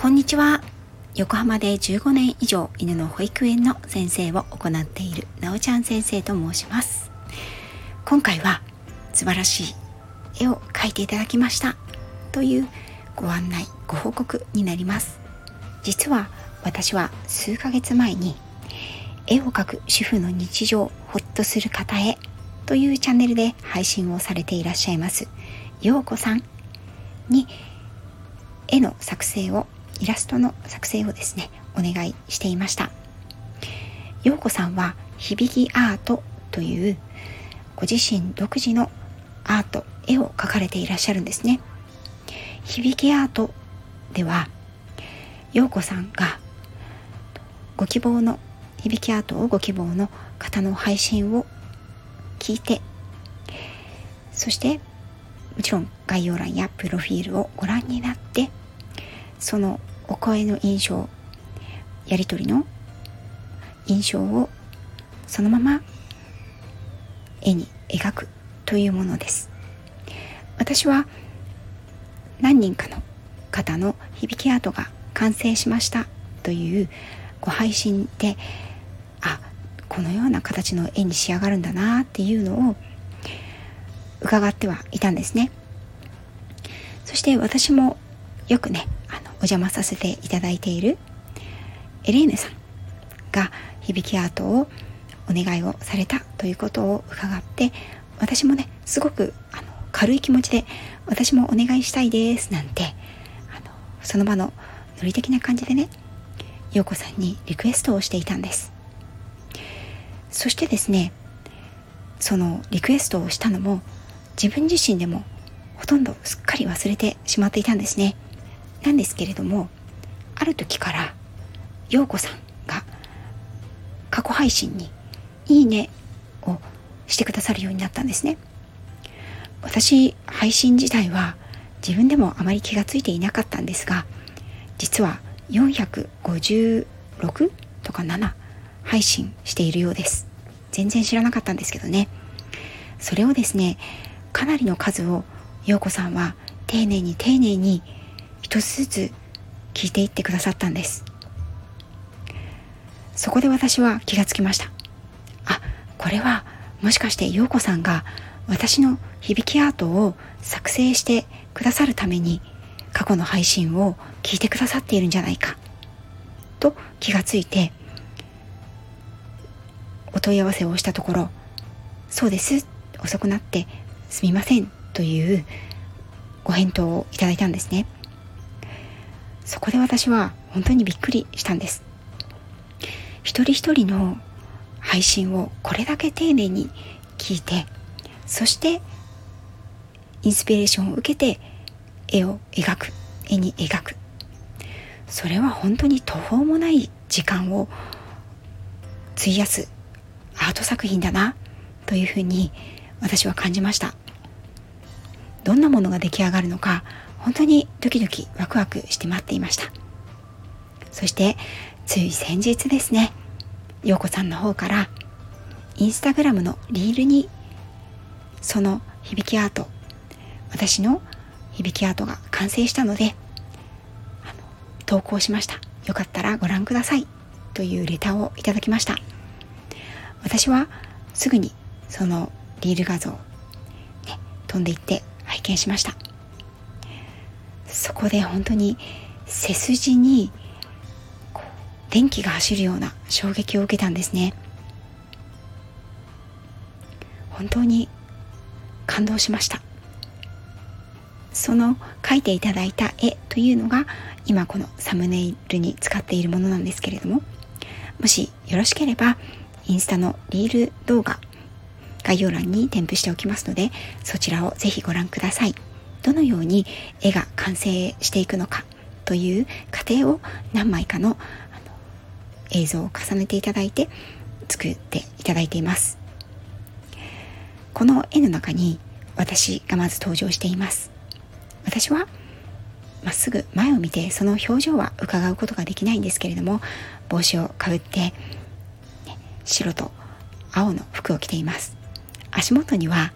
こんにちは。横浜で15年以上犬の保育園の先生を行っているなおちゃん先生と申します。今回は素晴らしい絵を描いていただきました。というご案内ご報告になります。実は私は数ヶ月前に絵を描く主婦の日常ほっとする方へというチャンネルで配信をされていらっしゃいますようこさんに絵の作成をイラストの作成をですねお願いしていました。陽子さんは響きアートというご自身独自のアート絵を描かれていらっしゃるんですね。響きアートでは陽子さんがご希望の響きアートをご希望の方の配信を聞いてそしてもちろん概要欄やプロフィールをご覧になってそのお声の印象やり取りの印象をそのまま絵に描くというものです。私は何人かの方の響きアートが完成しましたというご配信であこのような形の絵に仕上がるんだなっていうのを伺ってはいたんですね。そして私もよくねお邪魔させていただいているエレーヌさんが響きアートをお願いをされたということを伺って私もねすごくあの軽い気持ちで私もお願いしたいですなんてあのその場のノリ的な感じでね陽子さんにリクエストをしていたんです。そしてですねそのリクエストをしたのも自分自身でもほとんどすっかり忘れてしまっていたんですね。なんですけれどもある時から陽子さんが過去配信に「いいね」をしてくださるようになったんですね。私配信自体は自分でもあまり気がついていなかったんですが実は456とか7配信しているようです。全然知らなかったんですけどね。それをですねかなりの数を陽子さんは丁寧に丁寧に一つずつ聞いていってくださったんです。そこで私は気がつきました。あこれはもしかして陽子さんが私の響きアートを作成してくださるために過去の配信を聞いてくださっているんじゃないか。と気がついてお問い合わせをしたところそうです遅くなってすみませんというご返答をいただいたんですね。そこで私は本当にびっくりしたんです。一人一人の配信をこれだけ丁寧に聞いてそしてインスピレーションを受けて絵を描く絵に描く。それは本当に途方もない時間を費やすアート作品だなというふうに私は感じました。どんなものが出来上がるのか本当にドキドキワクワクして待っていました。そしてつい先日ですね陽子さんの方からインスタグラムのリールにその響きアート私の響きアートが完成したので投稿しました。よかったらご覧ください。というレターをいただきました。私はすぐにそのリール画像、ね、飛んでいって拝見しました。そこで本当に背筋に電気が走るような衝撃を受けたんですね本当に感動しましたその描いていただいた絵というのが今このサムネイルに使っているものなんですけれどももしよろしければインスタのリール動画概要欄に添付しておきますのでそちらをぜひご覧ください。どのように絵が完成していくのかという過程を何枚かの映像を重ねていただいて作っていただいています。この絵の中に私がまず登場しています。私はまっすぐ前を見てその表情は伺うことができないんですけれども帽子をかぶって、ね、白と青の服を着ています。足元には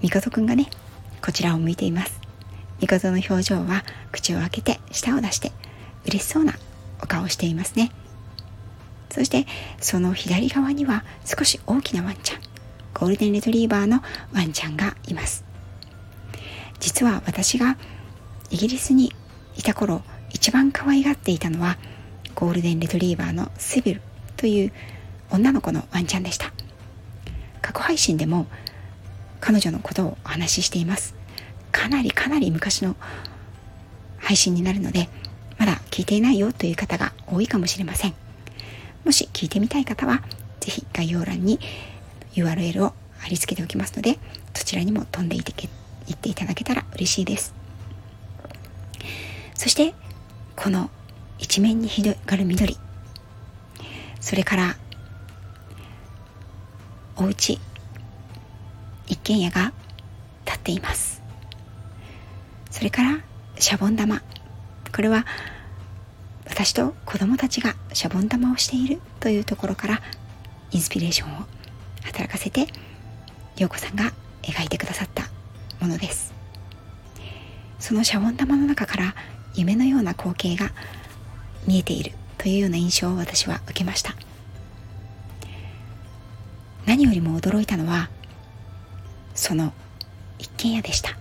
みことくんがねこちらを向いています。帝の表情は口を開けて舌を出して嬉しそうなお顔をしていますね。そしてその左側には少し大きなワンちゃんゴールデンレトリーバーのワンちゃんがいます。実は私がイギリスにいた頃一番可愛がっていたのはゴールデンレトリーバーのセビルという女の子のワンちゃんでした。過去配信でも彼女のことをお話ししています。かなりかなり昔の配信になるのでまだ聞いていないよという方が多いかもしれません。もし聞いてみたい方は是非概要欄に URL を貼り付けておきますのでそちらにも飛んでいっていっていただけたら嬉しいです。そしてこの一面に広がる緑。それからお家一軒家が建っています。それからシャボン玉。これは私と子供たちがシャボン玉をしているというところからインスピレーションを働かせて陽子さんが描いてくださったものです。そのシャボン玉の中から夢のような光景が見えているというような印象を私は受けました。何よりも驚いたのはその一軒家でした。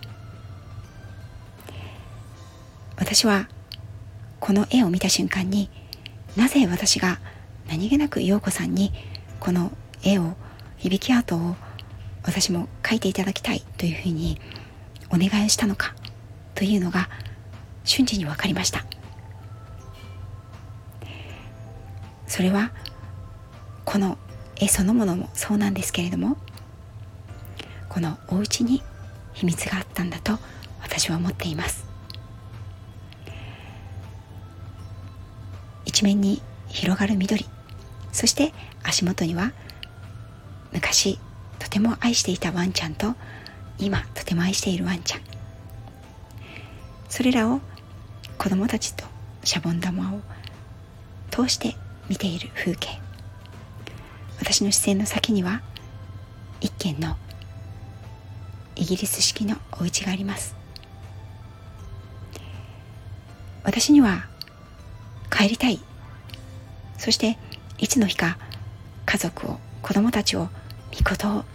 私はこの絵を見た瞬間になぜ私が何気なく陽子さんにこの絵を響きアートを私も描いていただきたいというふうにお願いしたのかというのが瞬時に分かりました。それはこの絵そのものもそうなんですけれどもこのお家に秘密があったんだと私は思っています。一面に広がる緑そして足元には昔とても愛していたワンちゃんと今とても愛しているワンちゃん。それらを子供たちとシャボン玉を通して見ている風景。私の視線の先には一軒のイギリス式のお家があります。私には帰りたい。そしていつの日か家族を子供たちを御事を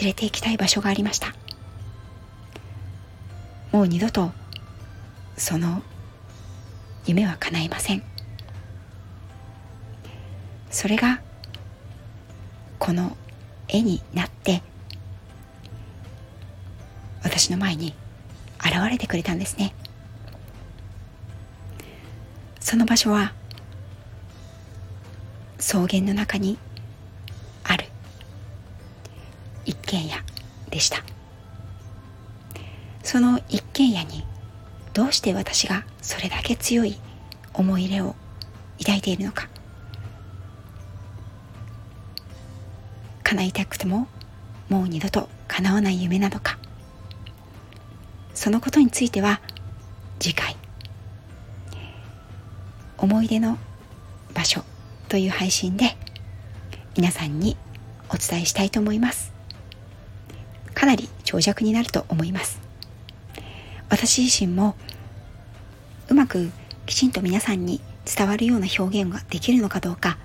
連れて行きたい場所がありました。もう二度とその夢は叶いません。それがこの絵になって私の前に現れてくれたんですね。その場所は草原の中にある一軒家でした。その一軒家にどうして私がそれだけ強い思い入れを抱いているのか。叶いたくてももう二度と叶わない夢なのか。そのことについては次回思い出の場所という配信で皆さんにお伝えしたいと思います。かなり長尺になると思います。私自身もうまくきちんと皆さんに伝わるような表現ができるのかどうか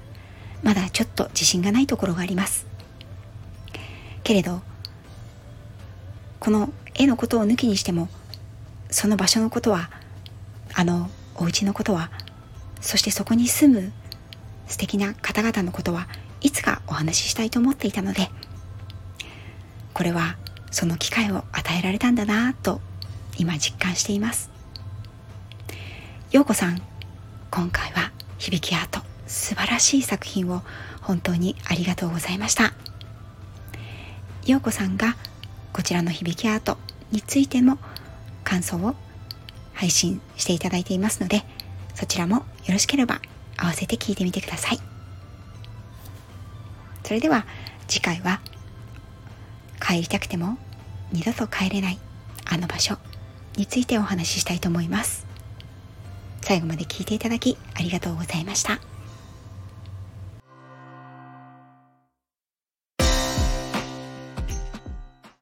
まだちょっと自信がないところがあります。けれどこの絵のことを抜きにしてもその場所のことはあのお家のことはそしてそこに住む素敵な方々のことはいつかお話ししたいと思っていたのでこれはその機会を与えられたんだなと今実感しています。陽子さん今回は響きアート素晴らしい作品を本当にありがとうございました。陽子さんがこちらの響きアートについても感想を配信していただいていますのでそちらもよろしければ合わせて聞いてみてくださいそれでは次回は帰りたくても二度と帰れないあの場所についてお話ししたいと思います最後まで聞いていただきありがとうございました。